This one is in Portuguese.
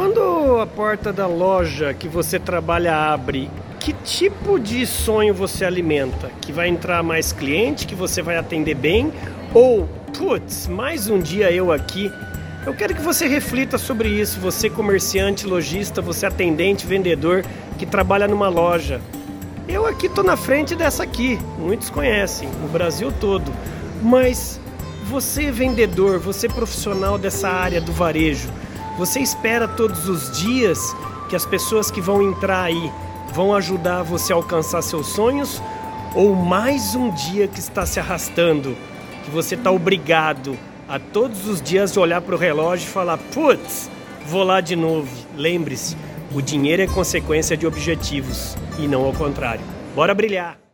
Quando a porta da loja que você trabalha abre, que tipo de sonho você alimenta? Que vai entrar mais cliente, que você vai atender bem? Ou, putz, mais um dia eu aqui? Eu quero que você reflita sobre isso, você comerciante, lojista, você atendente, vendedor que trabalha numa loja. Eu aqui tô na frente dessa aqui, muitos conhecem, no Brasil todo. Mas você vendedor, você profissional dessa área do varejo, você espera todos os dias que as pessoas que vão entrar aí vão ajudar você a alcançar seus sonhos? Ou mais um dia que está se arrastando, que você está obrigado a todos os dias olhar para o relógio e falar: putz, vou lá de novo. Lembre-se, o dinheiro é consequência de objetivos e não ao contrário. Bora brilhar!